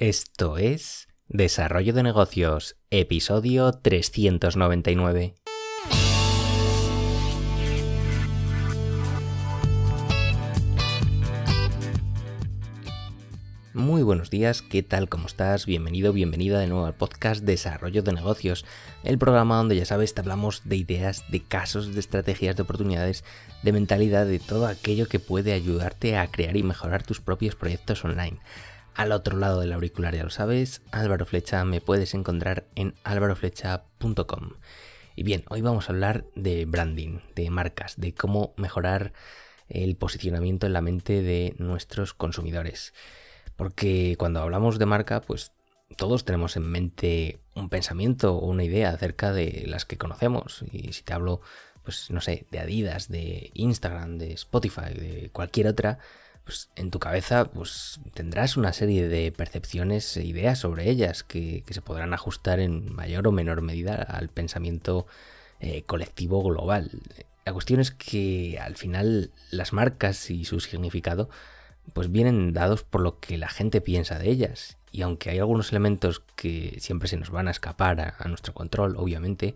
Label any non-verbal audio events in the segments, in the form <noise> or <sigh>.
Esto es Desarrollo de Negocios, episodio 399. Muy buenos días, ¿qué tal? ¿Cómo estás? Bienvenido, bienvenida de nuevo al podcast Desarrollo de Negocios, el programa donde ya sabes te hablamos de ideas, de casos, de estrategias, de oportunidades, de mentalidad, de todo aquello que puede ayudarte a crear y mejorar tus propios proyectos online. Al otro lado del auricular ya lo sabes, Álvaro Flecha me puedes encontrar en álvaroflecha.com. Y bien, hoy vamos a hablar de branding, de marcas, de cómo mejorar el posicionamiento en la mente de nuestros consumidores. Porque cuando hablamos de marca, pues todos tenemos en mente un pensamiento o una idea acerca de las que conocemos. Y si te hablo, pues no sé, de Adidas, de Instagram, de Spotify, de cualquier otra, pues en tu cabeza pues tendrás una serie de percepciones e ideas sobre ellas que, se podrán ajustar en mayor o menor medida al pensamiento eh, colectivo global. La cuestión es que al final las marcas y su significado pues vienen dados por lo que la gente piensa de ellas. Y aunque hay algunos elementos que siempre se nos van a escapar a, nuestro control, obviamente,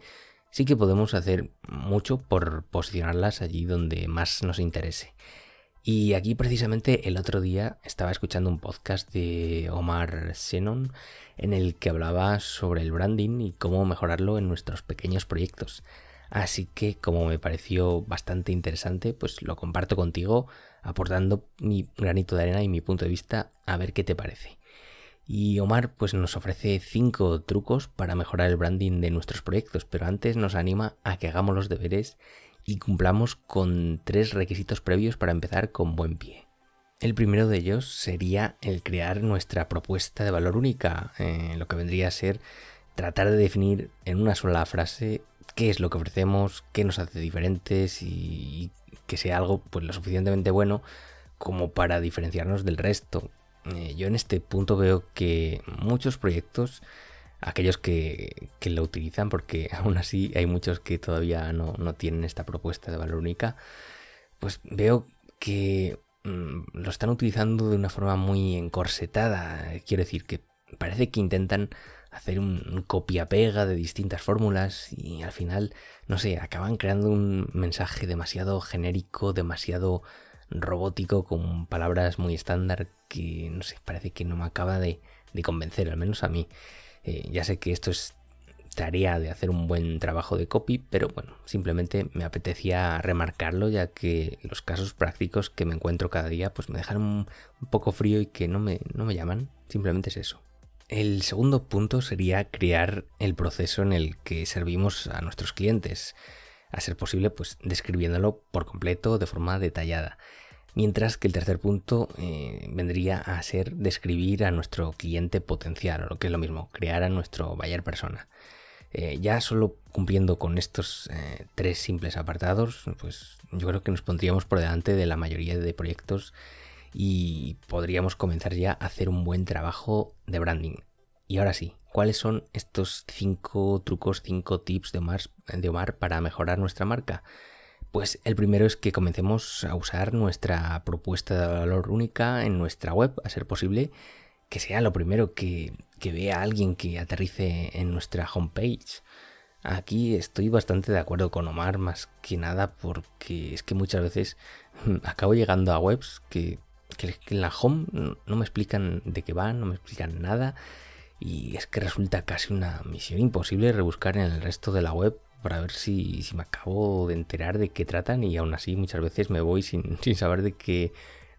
sí que podemos hacer mucho por posicionarlas allí donde más nos interese. Y aquí precisamente el otro día estaba escuchando un podcast de Omar Senon en el que hablaba sobre el branding y cómo mejorarlo en nuestros pequeños proyectos. Así que como me pareció bastante interesante, pues lo comparto contigo aportando mi granito de arena y mi punto de vista a ver qué te parece. Y Omar pues nos ofrece cinco trucos para mejorar el branding de nuestros proyectos, pero antes nos anima a que hagamos los deberes y cumplamos con tres requisitos previos para empezar con buen pie. El primero de ellos sería el crear nuestra propuesta de valor única, eh, lo que vendría a ser tratar de definir en una sola frase qué es lo que ofrecemos, qué nos hace diferentes y que sea algo pues lo suficientemente bueno como para diferenciarnos del resto. Eh, yo en este punto veo que muchos proyectos, aquellos que, lo utilizan, porque <laughs> aún así hay muchos que todavía no, tienen esta propuesta de valor única, pues veo que mm, lo están utilizando de una forma muy encorsetada. Quiero decir que parece que intentan hacer un, copia-pega de distintas fórmulas y al final, no sé, acaban creando un mensaje demasiado genérico, demasiado robótico, con palabras muy estándar que, no sé, parece que no me acaba de, convencer, al menos a mí. Eh, ya sé que esto es tarea de hacer un buen trabajo de copy, pero bueno, simplemente me apetecía remarcarlo ya que los casos prácticos que me encuentro cada día pues me dejan un, poco frío y que no me, no me llaman, simplemente es eso. El segundo punto sería crear el proceso en el que servimos a nuestros clientes, a ser posible pues describiéndolo por completo de forma detallada. Mientras que el tercer punto eh, vendría a ser describir a nuestro cliente potencial, o lo que es lo mismo, crear a nuestro buyer persona. Eh, ya solo cumpliendo con estos eh, tres simples apartados, pues yo creo que nos pondríamos por delante de la mayoría de proyectos y podríamos comenzar ya a hacer un buen trabajo de branding. Y ahora sí, ¿cuáles son estos cinco trucos, cinco tips de de Omar para mejorar nuestra marca? Pues el primero es que comencemos a usar nuestra propuesta de valor única en nuestra web, a ser posible que sea lo primero que, vea alguien que aterrice en nuestra homepage. Aquí estoy bastante de acuerdo con Omar, más que nada porque es que muchas veces acabo llegando a webs que que, en la home no me explican de qué van, no me explican nada y es que resulta casi una misión imposible rebuscar en el resto de la web para ver si, si me acabo de enterar de qué tratan y aún así muchas veces me voy sin, <laughs> sin saber de qué,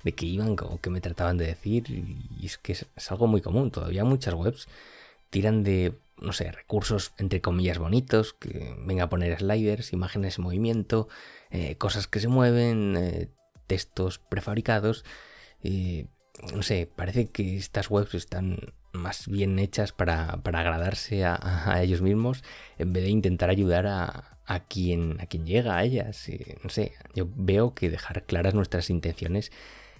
de qué iban o qué me trataban de decir y es que es, algo muy común, todavía muchas webs tiran de no sé, recursos entre comillas bonitos, que venga a poner sliders, imágenes en movimiento, eh, cosas que se mueven, eh, textos prefabricados no sé, parece que estas webs están más bien hechas para, agradarse a, ellos mismos en vez de intentar ayudar a, quien, a quien llega a ellas. no sé, yo veo que dejar claras nuestras intenciones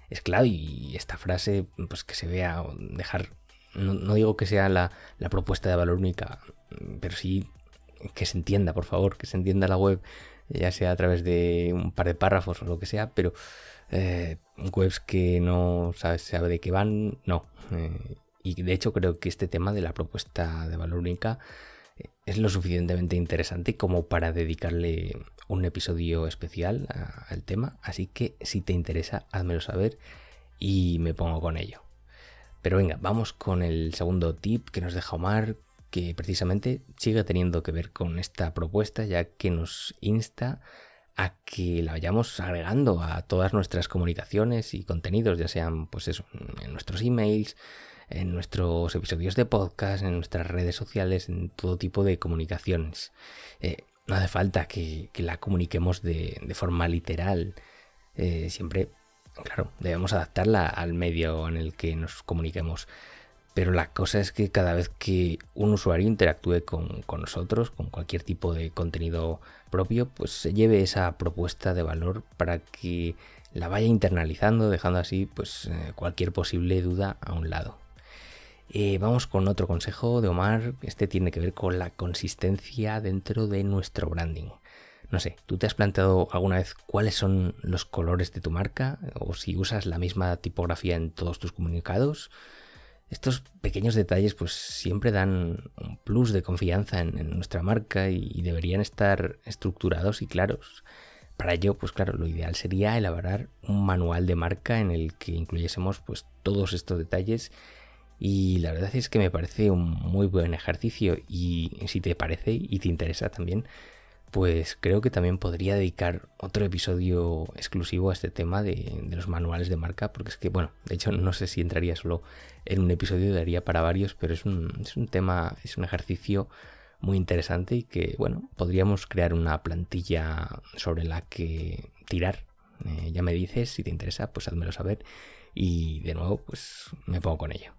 es clave y esta frase, pues que se vea, dejar, no, digo que sea la, la, propuesta de valor única, pero sí que se entienda, por favor, que se entienda la web, ya sea a través de un par de párrafos o lo que sea, pero eh, webs que no sabes, sabe de qué van, no. Eh, y de hecho creo que este tema de la propuesta de valor única eh, es lo suficientemente interesante como para dedicarle un episodio especial al tema, así que si te interesa, házmelo saber y me pongo con ello. Pero venga, vamos con el segundo tip que nos deja Omar, que precisamente sigue teniendo que ver con esta propuesta, ya que nos insta a que la vayamos agregando a todas nuestras comunicaciones y contenidos, ya sean pues eso, en nuestros emails, en nuestros episodios de podcast, en nuestras redes sociales, en todo tipo de comunicaciones. Eh, no hace falta que, la comuniquemos de, forma literal. Eh, siempre, claro, debemos adaptarla al medio en el que nos comuniquemos. Pero la cosa es que cada vez que un usuario interactúe con, nosotros, con cualquier tipo de contenido propio, pues se lleve esa propuesta de valor para que la vaya internalizando, dejando así pues eh, cualquier posible duda a un lado. Eh, vamos con otro consejo de Omar. Este tiene que ver con la consistencia dentro de nuestro branding. No sé, ¿tú te has planteado alguna vez cuáles son los colores de tu marca? ¿O si usas la misma tipografía en todos tus comunicados? Estos pequeños detalles pues siempre dan un plus de confianza en, nuestra marca y, deberían estar estructurados y claros. Para ello, pues claro, lo ideal sería elaborar un manual de marca en el que incluyésemos pues todos estos detalles y la verdad es que me parece un muy buen ejercicio y si te parece y te interesa también, pues creo que también podría dedicar otro episodio exclusivo a este tema de, los manuales de marca, porque es que, bueno, de hecho no sé si entraría solo en un episodio, daría para varios, pero es un, es un tema, es un ejercicio muy interesante y que, bueno, podríamos crear una plantilla sobre la que tirar. Eh, ya me dices, si te interesa, pues házmelo saber y de nuevo, pues me pongo con ello.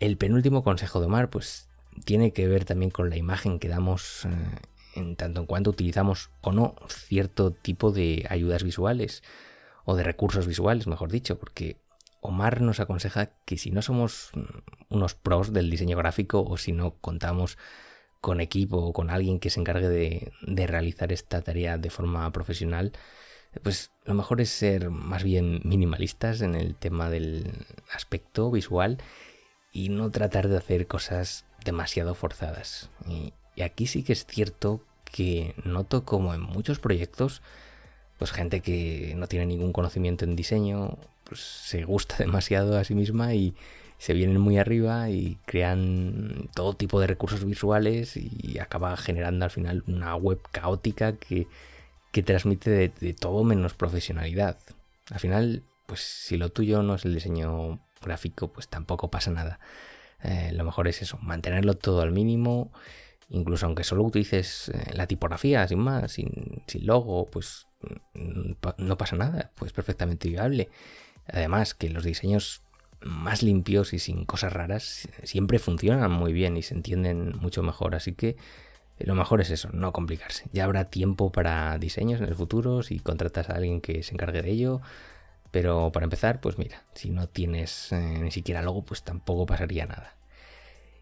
El penúltimo consejo de Omar, pues tiene que ver también con la imagen que damos eh, en tanto en cuanto utilizamos o no cierto tipo de ayudas visuales o de recursos visuales, mejor dicho, porque Omar nos aconseja que si no somos unos pros del diseño gráfico o si no contamos con equipo o con alguien que se encargue de realizar esta tarea de forma profesional, pues lo mejor es ser más bien minimalistas en el tema del aspecto visual y no tratar de hacer cosas demasiado forzadas. Y, aquí sí que es cierto que noto como en muchos proyectos, pues gente que no tiene ningún conocimiento en diseño, pues se gusta <laughs> demasiado a sí misma y se vienen muy arriba y crean todo tipo de recursos visuales y acaba generando al final una web caótica que, que transmite de, de todo menos profesionalidad. Al final, pues si lo tuyo no es el diseño gráfico, pues tampoco pasa nada. Eh, lo mejor es eso, mantenerlo todo al mínimo, incluso aunque solo utilices eh, la tipografía, sin más, sin, logo, pues mm, no pasa nada, pues perfectamente viable. Además, que los diseños más limpios y sin cosas raras siempre funcionan muy bien y se entienden mucho mejor, así que lo mejor es eso, no complicarse. Ya habrá tiempo para diseños en el futuro si contratas a alguien que se encargue de ello. Pero para empezar, pues mira, si no tienes eh, ni siquiera logo, pues tampoco pasaría nada.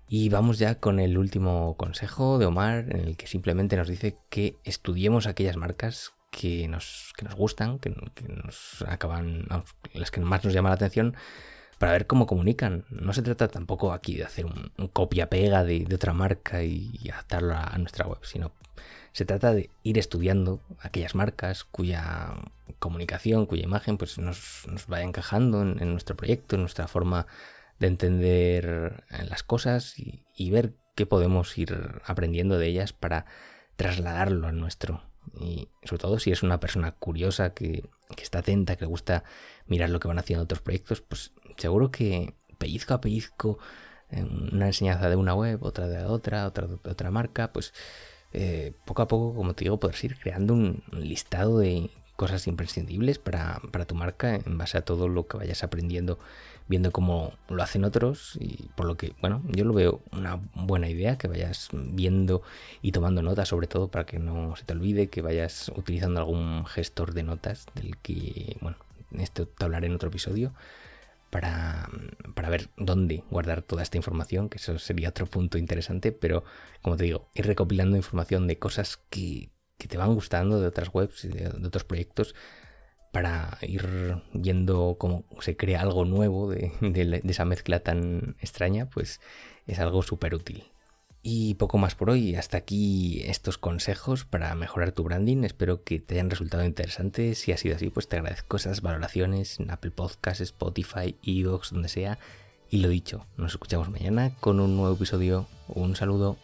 Y vamos ya con el último consejo de Omar, en el que simplemente nos dice que estudiemos aquellas marcas que nos, nos gustan, que, nos acaban, las que más nos llaman la atención, para ver cómo comunican. No se trata tampoco aquí de hacer un, copia-pega de, otra marca y, adaptarlo a, nuestra web, sino se trata de ir estudiando aquellas marcas cuya comunicación, cuya imagen pues nos, vaya encajando en, nuestro proyecto, en nuestra forma de entender eh, las cosas y, ver qué podemos ir aprendiendo de ellas para trasladarlo al nuestro. Y sobre todo si es una persona curiosa que, está atenta, que le gusta mirar lo que van haciendo otros proyectos, pues seguro que pellizco a pellizco, una enseñanza de una web, otra de otra, otra de otra marca, pues eh, poco a poco, como te digo, podrás ir creando un listado de cosas imprescindibles para, tu marca en base a todo lo que vayas aprendiendo, viendo cómo lo hacen otros y por lo que, bueno, yo lo veo una buena idea que vayas viendo y tomando notas, sobre todo para que no se te olvide, que vayas utilizando algún gestor de notas del que, bueno, esto te hablaré en otro episodio para, ver dónde guardar toda esta información, que eso sería otro punto interesante, pero como te digo, ir recopilando información de cosas que, te van gustando de otras webs y de, otros proyectos para ir viendo cómo se crea algo nuevo de, de esa mezcla tan extraña, pues es algo súper útil. Y poco más por hoy, hasta aquí estos consejos para mejorar tu branding. Espero que te hayan resultado interesantes. Si ha sido así, pues te agradezco esas valoraciones en Apple Podcasts, Spotify, Evox, donde sea. Y lo dicho, nos escuchamos mañana con un nuevo episodio. Un saludo.